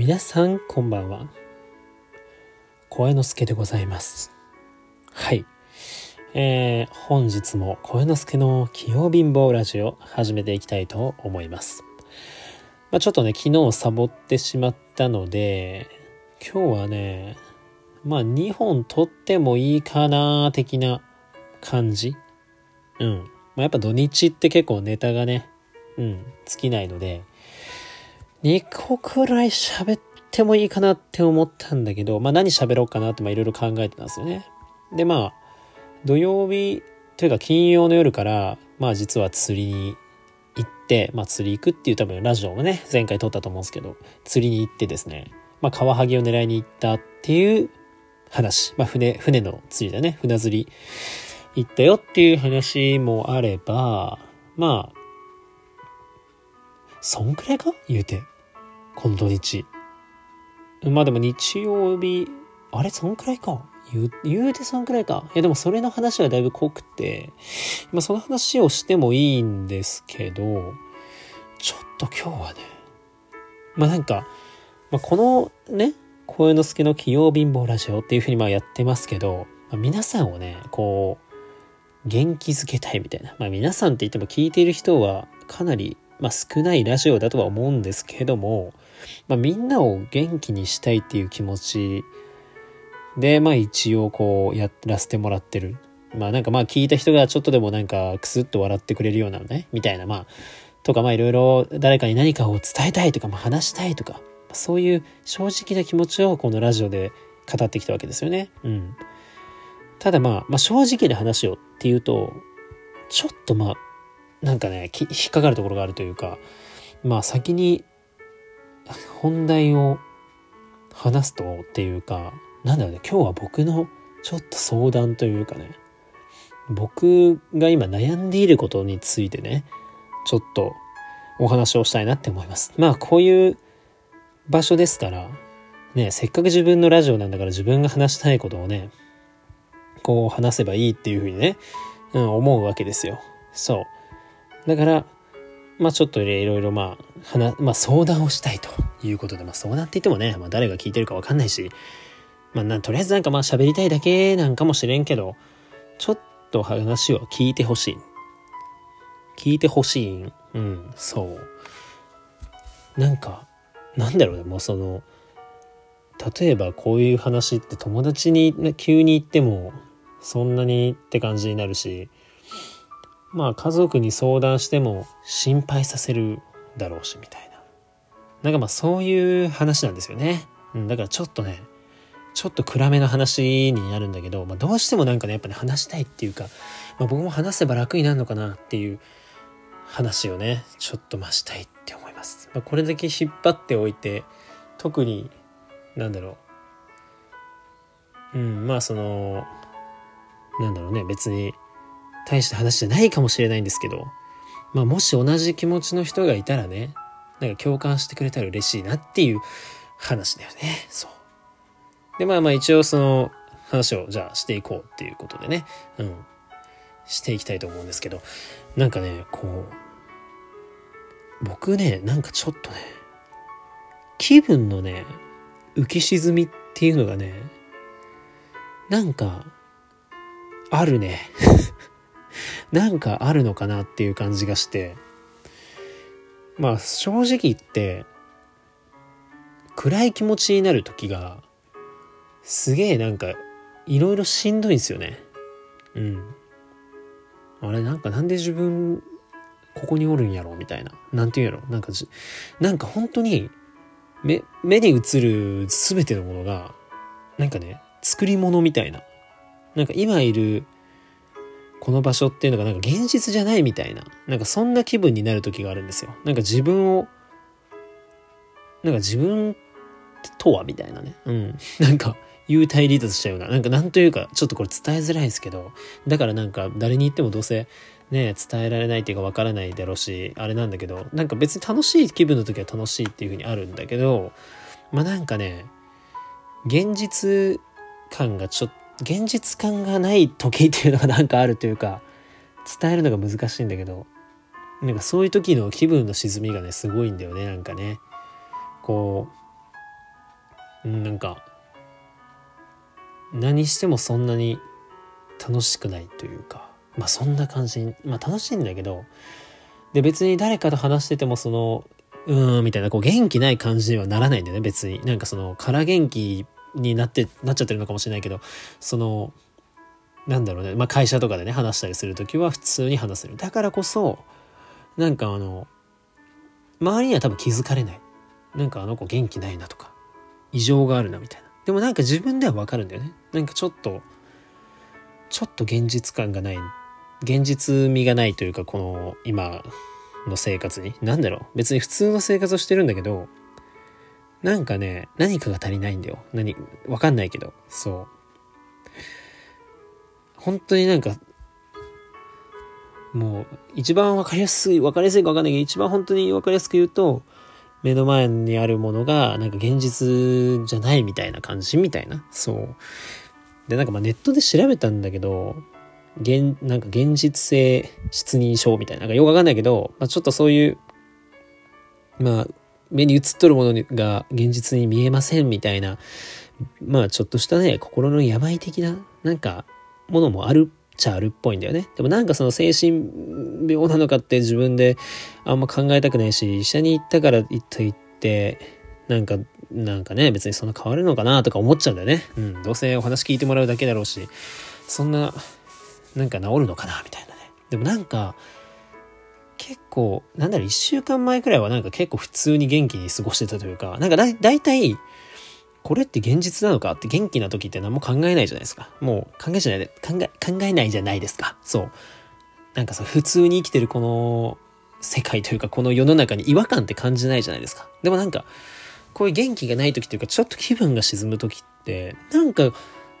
皆さんこんばんは。声之助でございます。はい。えー、本日も声之助の器用貧乏ラジオ始めていきたいと思います。まあ、ちょっとね昨日サボってしまったので今日はねまあ2本撮ってもいいかな的な感じ。うん。まあ、やっぱ土日って結構ネタがねうん尽きないので2個くらい喋ってもいいかなって思ったんだけど、まあ何喋ろうかなっていろいろ考えてたんですよね。でまあ、土曜日というか金曜の夜から、まあ実は釣りに行って、まあ釣り行くっていう多分ラジオもね、前回撮ったと思うんですけど、釣りに行ってですね、まあカワハギを狙いに行ったっていう話。まあ船、船の釣りだね。船釣り行ったよっていう話もあれば、まあ、そんくらいか？言うて。この土日。まあでも日曜日、あれ？そんくらいか言う、言うてそんくらいか。いやでもそれの話はだいぶ濃くて、まあその話をしてもいいんですけど、ちょっと今日はね、まあなんか、まあこのね、声之助の器用貧乏ラジオっていうふうにまあやってますけど、まあ、皆さんをね、こう、元気づけたいみたいな。まあ皆さんって言っても聞いている人はかなり、まあ、少ないラジオだとは思うんですけれども、まあ、みんなを元気にしたいっていう気持ちで、まあ一応こうやらせてもらってる。まあなんかまあ聞いた人がちょっとでもなんかクスッと笑ってくれるようなね、みたいなまあ、とかまあいろいろ誰かに何かを伝えたいとか、まあ話したいとか、そういう正直な気持ちをこのラジオで語ってきたわけですよね。うん。ただまあ、まあ正直な話をっていうと、ちょっとまあ、なんかね、引っかかるところがあるというか、まあ先に本題を話すとっていうか、なんだろうね、今日は僕のちょっと相談というかね、僕が今悩んでいることについてね、ちょっとお話をしたいなって思います。まあこういう場所ですから、ね、せっかく自分のラジオなんだから自分が話したいことをね、こう話せばいいっていうふうにね、うん、思うわけですよ。そう。だから、まあちょっといろいろまあ、話、まあ相談をしたいということで、まあ相談って言ってもね、まあ誰が聞いてるかわかんないし、まあな、とりあえずなんかまあ喋りたいだけなんかもしれんけど、ちょっと話を聞いてほしい。聞いてほしい。うん、そう。なんか、なんだろうね、もうその、例えばこういう話って友達に急に言ってもそんなにって感じになるしまあ家族に相談しても心配させるだろうしみたいな。なんかまあそういう話なんですよね。うん、だからちょっとね、ちょっと暗めの話になるんだけど、まあどうしてもなんかね、やっぱね話したいっていうか、まあ僕も話せば楽になるのかなっていう話をね、ちょっと増したいって思います。まあこれだけ引っ張っておいて、特に、なんだろう。うん、まあその、なんだろうね、別に大した話じゃないかもしれないんですけど、まあもし同じ気持ちの人がいたらね、なんか共感してくれたら嬉しいなっていう話だよね。そう。で、まあまあ一応その話をじゃあしていこうっていうことでね、うん。していきたいと思うんですけど、なんかね、こう、僕ね、なんかちょっとね、気分のね、浮き沈みっていうのがね、なんか、あるね。なんかあるのかなっていう感じがして、まあ正直言って、暗い気持ちになる時が、すげえなんか、いろいろしんどいんですよね。うん。あれなんかなんで自分、ここにおるんやろみたいな。なんて言うんやろなんかじ、なんか本当に、目、目に映る全てのものが、なんかね、作り物みたいな。なんか今いるこの場所っていうのがなんか現実じゃないみたいな、なんかそんな気分になる時があるんですよ。なんか自分を、なんか自分とはみたいなね。うん。なんか、幽体離脱しちゃうような。なんかなんというか、ちょっとこれ伝えづらいですけど、だからなんか誰に言ってもどうせね、伝えられないっていうかわからないだろうし、あれなんだけど、なんか別に楽しい気分の時は楽しいっていう風にあるんだけど、まあなんかね、現実感がちょっ現実感がない時っていうのがなんかあるというか伝えるのが難しいんだけどなんかそういう時の気分の沈みがねすごいんだよねなんかね。こうんなんか何してもそんなに楽しくないというかまあそんな感じまあ楽しいんだけどで別に誰かと話しててもそのうーんみたいなこう元気ない感じにはならないんだよね別に。なんかその空元気になってなっちゃってるのかもしれないけどそのなんだろうね、まあ、会社とかでね話したりする時は普通に話せる。だからこそなんかあの周りには多分気づかれない。なんかあの子元気ないなとか異常があるなみたいな。でもなんか自分ではわかるんだよね。なんかちょっとちょっと現実感がない。現実味がないというかこの今の生活に。何だろう。別に普通の生活をしてるんだけどなんかね何かが足りないんだよ。何わかんないけど。そう。本当になんかもう一番わかりやすいわかりやすいかわかんないけど一番本当にわかりやすく言うと目の前にあるものがなんか現実じゃないみたいな感じみたいな。そう。でなんかまあネットで調べたんだけど現なんか現実性失認症みたいな。なんかよくわかんないけど、まあ、ちょっとそういうまあ目に映っとるものが現実に見えませんみたいなまあちょっとしたね心の病的ななんかものもあるっちゃあるっぽいんだよね。でもなんかその精神病なのかって自分であんま考えたくないし、医者に行ったから言っといて、なんか、なんかね、別にそんな変わるのかなとか思っちゃうんだよね。うん、どうせお話聞いてもらうだけだろうし、そんな、なんか治るのかなみたいなね。でもなんか、結構、なんだろう、一週間前くらいはなんか結構普通に元気に過ごしてたというか、なんかだ、だいたい、これって現実なのかって元気な時って何も考えないじゃないですか。もう考えじゃないで、考え、考えないじゃないですか。そう。なんかさ、普通に生きてるこの世界というかこの世の中に違和感って感じないじゃないですか。でもなんか、こういう元気がない時というかちょっと気分が沈む時って、なんか、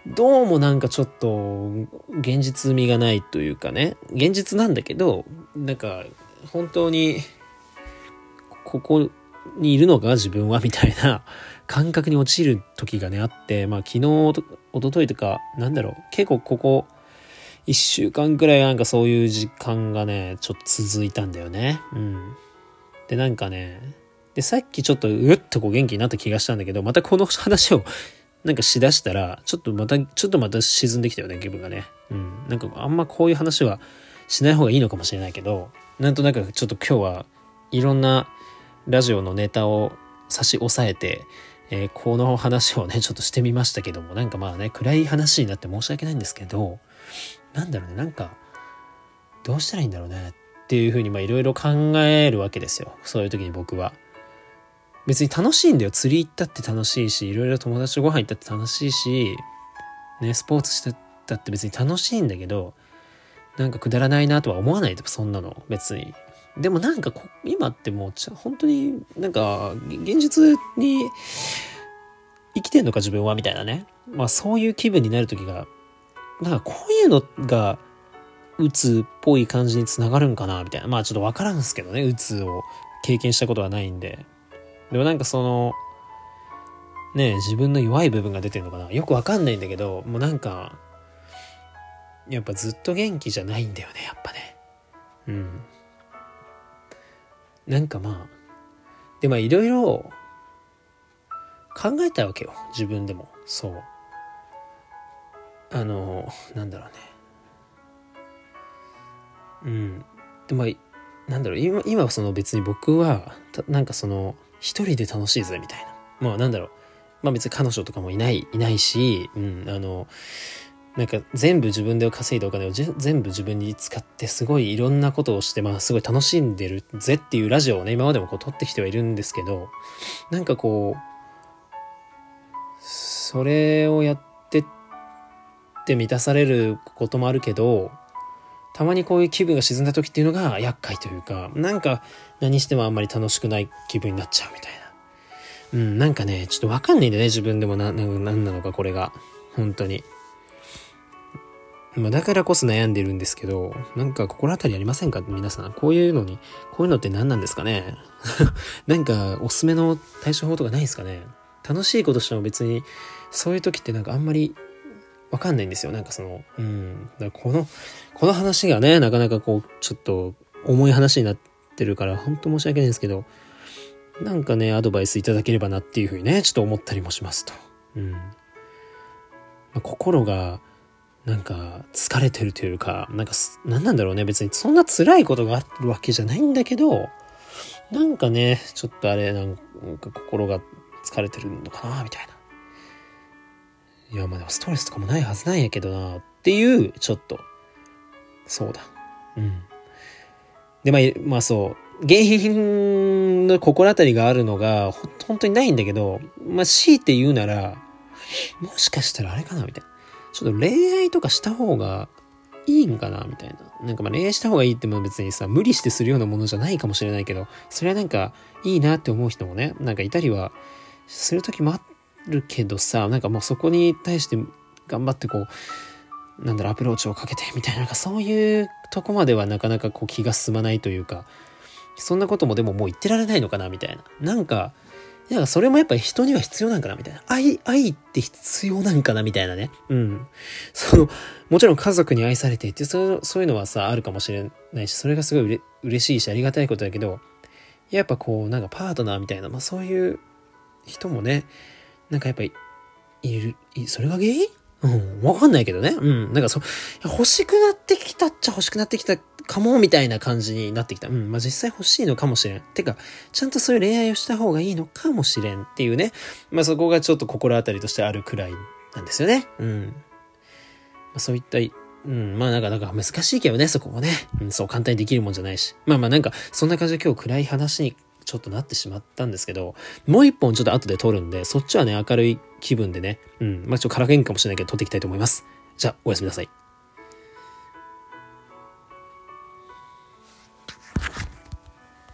どうもなんかちょっと現実味がないというかね、現実なんだけど、なんか本当にここにいるのか？自分は？みたいな感覚に陥る時がね、あって、まあ昨日、おとといとか、なんだろう、結構ここ、一週間くらいなんかそういう時間がね、ちょっと続いたんだよね。うん。で、なんかね、で、さっきちょっとうっとこう元気になった気がしたんだけど、またこの話をなんかしだしたら、ちょっとまた、ちょっとまた沈んできたよね、気分がね。うん。なんかあんまこういう話はしない方がいいのかもしれないけど、なんとなくちょっと今日はいろんなラジオのネタを差し押さえて、えー、この話をね、ちょっとしてみましたけども、なんかまあね、暗い話になって申し訳ないんですけど、なんだろうね、なんか、どうしたらいいんだろうねっていうふうに、まあいろいろ考えるわけですよ。そういう時に僕は。別に楽しいんだよ。釣り行ったって楽しいし、いろいろ友達とご飯行ったって楽しいし、ね、スポーツしてたって別に楽しいんだけど、なんかくだらないなとは思わないでそんなの、別に。でもなんか今ってもう本当になんか現実に生きてんのか自分はみたいなね。まあそういう気分になる時が、なんかこういうのが鬱っぽい感じにつながるんかなみたいな。まあちょっとわからんすけどね、鬱を経験したことはないんで。でもなんかその、ね自分の弱い部分が出てるのかなよくわかんないんだけど、もうなんか、やっぱずっと元気じゃないんだよね、やっぱね。うん。なんかまあ、で、まあいろいろ考えたわけよ。自分でも。そう。あの、なんだろうね。うん。で、まあ、なんだろう、今、はその別に僕は、なんかその、一人で楽しいぜ、みたいな。まあなんだろう。まあ別に彼女とかもいない、いないし、うん、あの、なんか全部自分で稼いだお金を全部自分に使ってすごいいろんなことをしてまあすごい楽しんでるぜっていうラジオをね今までもこう撮ってきてはいるんですけどなんかこうそれをやってって満たされることもあるけどたまにこういう気分が沈んだ時っていうのが厄介というかなんか何してもあんまり楽しくない気分になっちゃうみたいなうんなんかねちょっとわかんないんだよね自分でもなななんなのかこれが本当に。まあ、だからこそ悩んでるんですけど、なんか心当たりありませんか？皆さん。こういうのに、こういうのって何なんですかね？なんかおすすめの対処法とかないですかね？楽しいことしても別に、そういう時ってなんかあんまりわかんないんですよ。なんかその、うん。だこの、この話がね、なかなかこう、ちょっと重い話になってるから、ほんと申し訳ないんですけど、なんかね、アドバイスいただければなっていうふうにね、ちょっと思ったりもしますと。うん。まあ、心が、なんか、疲れてるというか、なんか、何なんだろうね。別にそんな辛いことがあるわけじゃないんだけど、なんかね、ちょっとあれ、なんか心が疲れてるのかな、みたいな。いや、まあでもストレスとかもないはずなんやけどな、っていう、ちょっと、そうだ。うん。で、まあ、まあそう、原因の心当たりがあるのが、ほ、本当にないんだけど、まあ強いて言うなら、もしかしたらあれかなみたいな。ちょっと恋愛とかした方がいいんかなみたいな。なんかまあ恋愛した方がいいっても別にさ、無理してするようなものじゃないかもしれないけど、それはなんかいいなって思う人もね、なんかいたりはする時もあるけどさ、なんかもうそこに対して頑張ってこう、なんだろ、アプローチをかけてみたいな、なんかそういうとこまではなかなかこう気が進まないというか、そんなこともでももう言ってられないのかなみたいな。なんか、なんかそれもやっぱり人には必要なんかなみたいな。愛、愛って必要なんかなみたいなね。うん。その、もちろん家族に愛されていて、そうそういうのはさ、あるかもしれないし、それがすごいうれ嬉しいし、ありがたいことだけど、やっぱこう、なんかパートナーみたいな、まあそういう人もね、なんかやっぱり、いる、それが原因？うん、わかんないけどね。うん。なんかそう、欲しくなってきたっちゃ欲しくなってきたかも、みたいな感じになってきた。うん。まあ、実際欲しいのかもしれん。てか、ちゃんとそういう恋愛をした方がいいのかもしれんっていうね。まあ、そこがちょっと心当たりとしてあるくらいなんですよね。うん。まあ、そういった、うん、まあなんか、なんか難しいけどね、そこもね。うん、そう簡単にできるもんじゃないし。まあまあなんか、そんな感じで今日暗い話にちょっとなってしまったんですけど、もう一本ちょっと後で撮るんで、そっちはね、明るい気分でね、うん、まあちょっとからげんかもしれないけど撮っていきたいと思います。じゃあ、おやすみなさい。